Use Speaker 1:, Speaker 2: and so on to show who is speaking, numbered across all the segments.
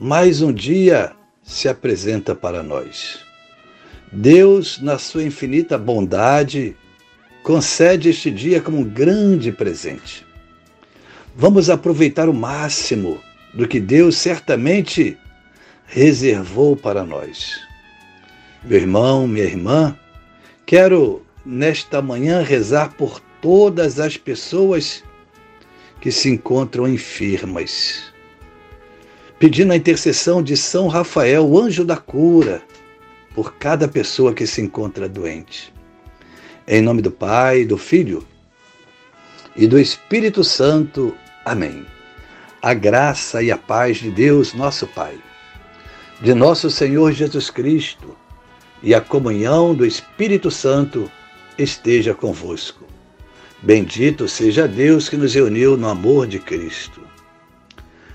Speaker 1: mais um dia se apresenta para nós. Deus, na sua infinita bondade, concede este dia como um grande presente. Vamos aproveitar o máximo do que Deus certamente reservou para nós. Meu irmão, minha irmã, quero nesta manhã rezar por todas as pessoas que se encontram enfermas pedindo a intercessão de São Rafael, o anjo da cura, por cada pessoa que se encontra doente. Em nome do Pai, do Filho e do Espírito Santo. Amém. A graça e a paz de Deus, nosso Pai, de nosso Senhor Jesus Cristo e a comunhão do Espírito Santo esteja convosco. Bendito seja Deus que nos reuniu no amor de Cristo.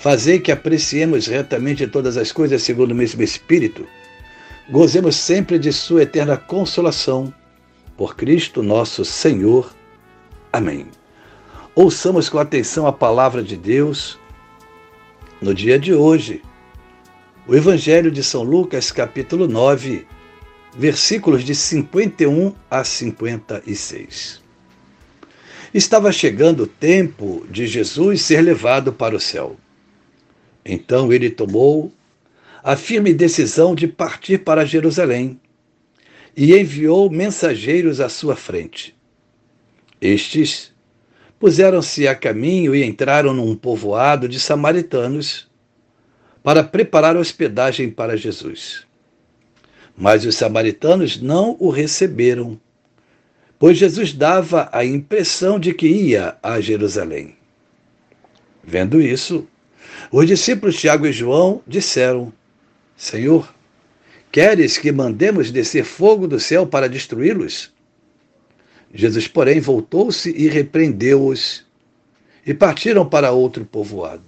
Speaker 1: Fazei que apreciemos retamente todas as coisas segundo o mesmo Espírito, gozemos sempre de Sua eterna consolação. Por Cristo nosso Senhor. Amém. Ouçamos com atenção a palavra de Deus no dia de hoje. O Evangelho de São Lucas, capítulo 9, versículos de 51 a 56. Estava chegando o tempo de Jesus ser levado para o céu. Então ele tomou a firme decisão de partir para Jerusalém e enviou mensageiros à sua frente. Estes puseram-se a caminho e entraram num povoado de samaritanos para preparar hospedagem para Jesus. Mas os samaritanos não o receberam, pois Jesus dava a impressão de que ia a Jerusalém. Vendo isso, os discípulos Tiago e João disseram: Senhor, queres que mandemos descer fogo do céu para destruí-los? Jesus, porém, voltou-se e repreendeu-os, e partiram para outro povoado.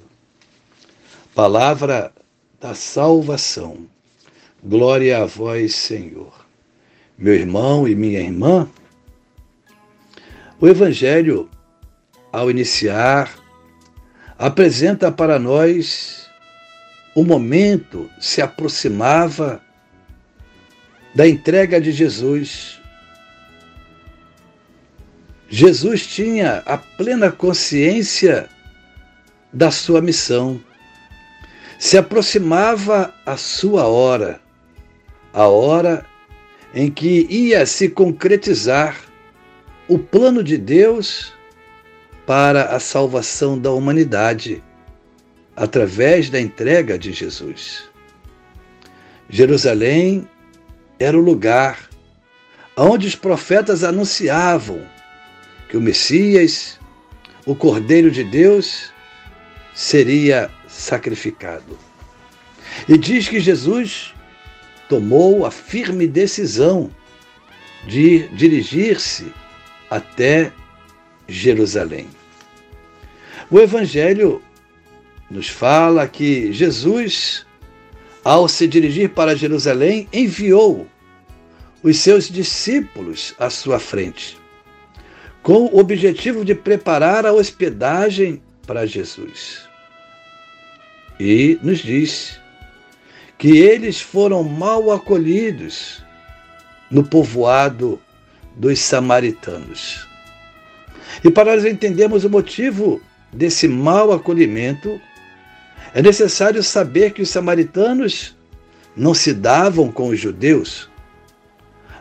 Speaker 1: Palavra da salvação. Glória a vós, Senhor. Meu irmão e minha irmã, o Evangelho, ao iniciar apresenta para nós o momento se aproximava da entrega de Jesus. Jesus tinha a plena consciência da sua missão. Se aproximava a sua hora, a hora em que ia se concretizar o plano de Deus para a salvação da humanidade através da entrega de Jesus. Jerusalém era o lugar onde os profetas anunciavam que o Messias, o Cordeiro de Deus, seria sacrificado. E diz que Jesus tomou a firme decisão de dirigir-se até Jerusalém. O Evangelho nos fala que Jesus, ao se dirigir para Jerusalém, enviou os seus discípulos à sua frente, com o objetivo de preparar a hospedagem para Jesus. E nos diz que eles foram mal acolhidos no povoado dos samaritanos. E para nós entendermos o motivo desse mau acolhimento, é necessário saber que os samaritanos não se davam com os judeus,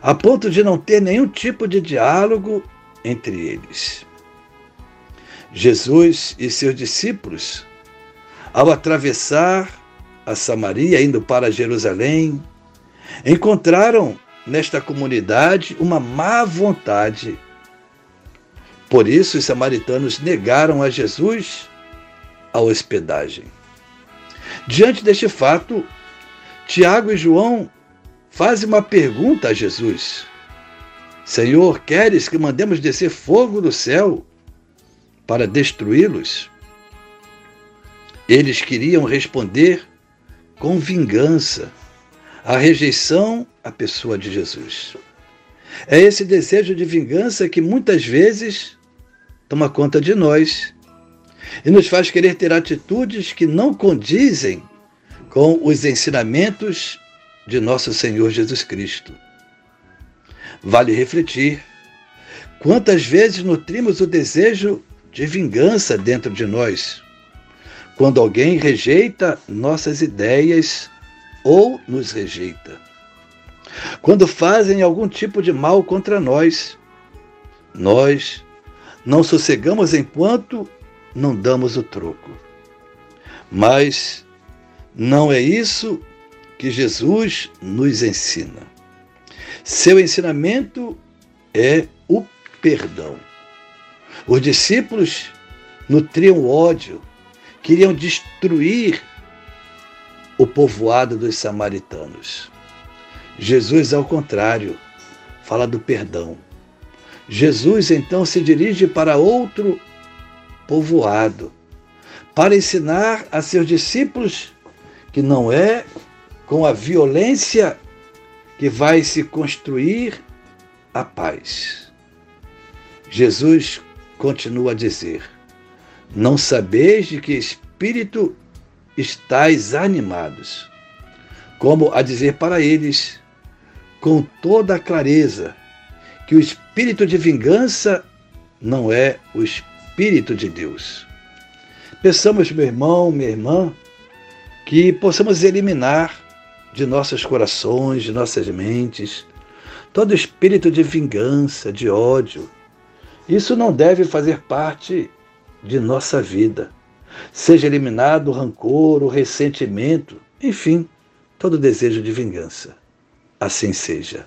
Speaker 1: a ponto de não ter nenhum tipo de diálogo entre eles. Jesus e seus discípulos, ao atravessar a Samaria, indo para Jerusalém, encontraram nesta comunidade uma má vontade. Por isso, os samaritanos negaram a Jesus a hospedagem. Diante deste fato, Tiago e João fazem uma pergunta a Jesus: Senhor, queres que mandemos descer fogo do céu para destruí-los? Eles queriam responder com vingança a rejeição à pessoa de Jesus. É esse desejo de vingança que muitas vezes toma conta de nós e nos faz querer ter atitudes que não condizem com os ensinamentos de nosso Senhor Jesus Cristo. Vale refletir quantas vezes nutrimos o desejo de vingança dentro de nós, quando alguém rejeita nossas ideias ou nos rejeita. Quando fazem algum tipo de mal contra nós, nós não sossegamos enquanto não damos o troco. Mas não é isso que Jesus nos ensina. Seu ensinamento é o perdão. Os discípulos nutriam ódio, queriam destruir o povoado dos samaritanos. Jesus, ao contrário, fala do perdão. Jesus então se dirige para outro povoado, para ensinar a seus discípulos que não é com a violência que vai se construir a paz. Jesus continua a dizer: Não sabeis de que espírito estáis animados, como a dizer para eles, com toda a clareza, que o espírito de vingança não é o espírito de Deus. Pensamos, meu irmão, minha irmã, que possamos eliminar de nossos corações, de nossas mentes, todo espírito de vingança, de ódio. Isso não deve fazer parte de nossa vida. Seja eliminado o rancor, o ressentimento, enfim, todo desejo de vingança. Assim seja.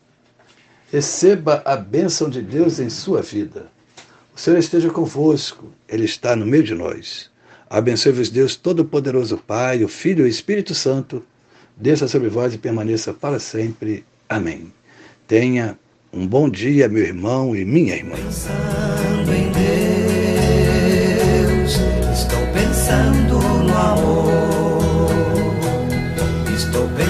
Speaker 1: receba a bênção de Deus em sua vida. O Senhor esteja convosco, Ele está no meio de nós. Abençoe-vos Deus Todo-Poderoso Pai, o Filho e o Espírito Santo, desça sobre vós e permaneça para sempre. Amém. Tenha um bom dia, meu irmão e minha irmã.
Speaker 2: Pensando em Deus, estou pensando no amor. Estou pensando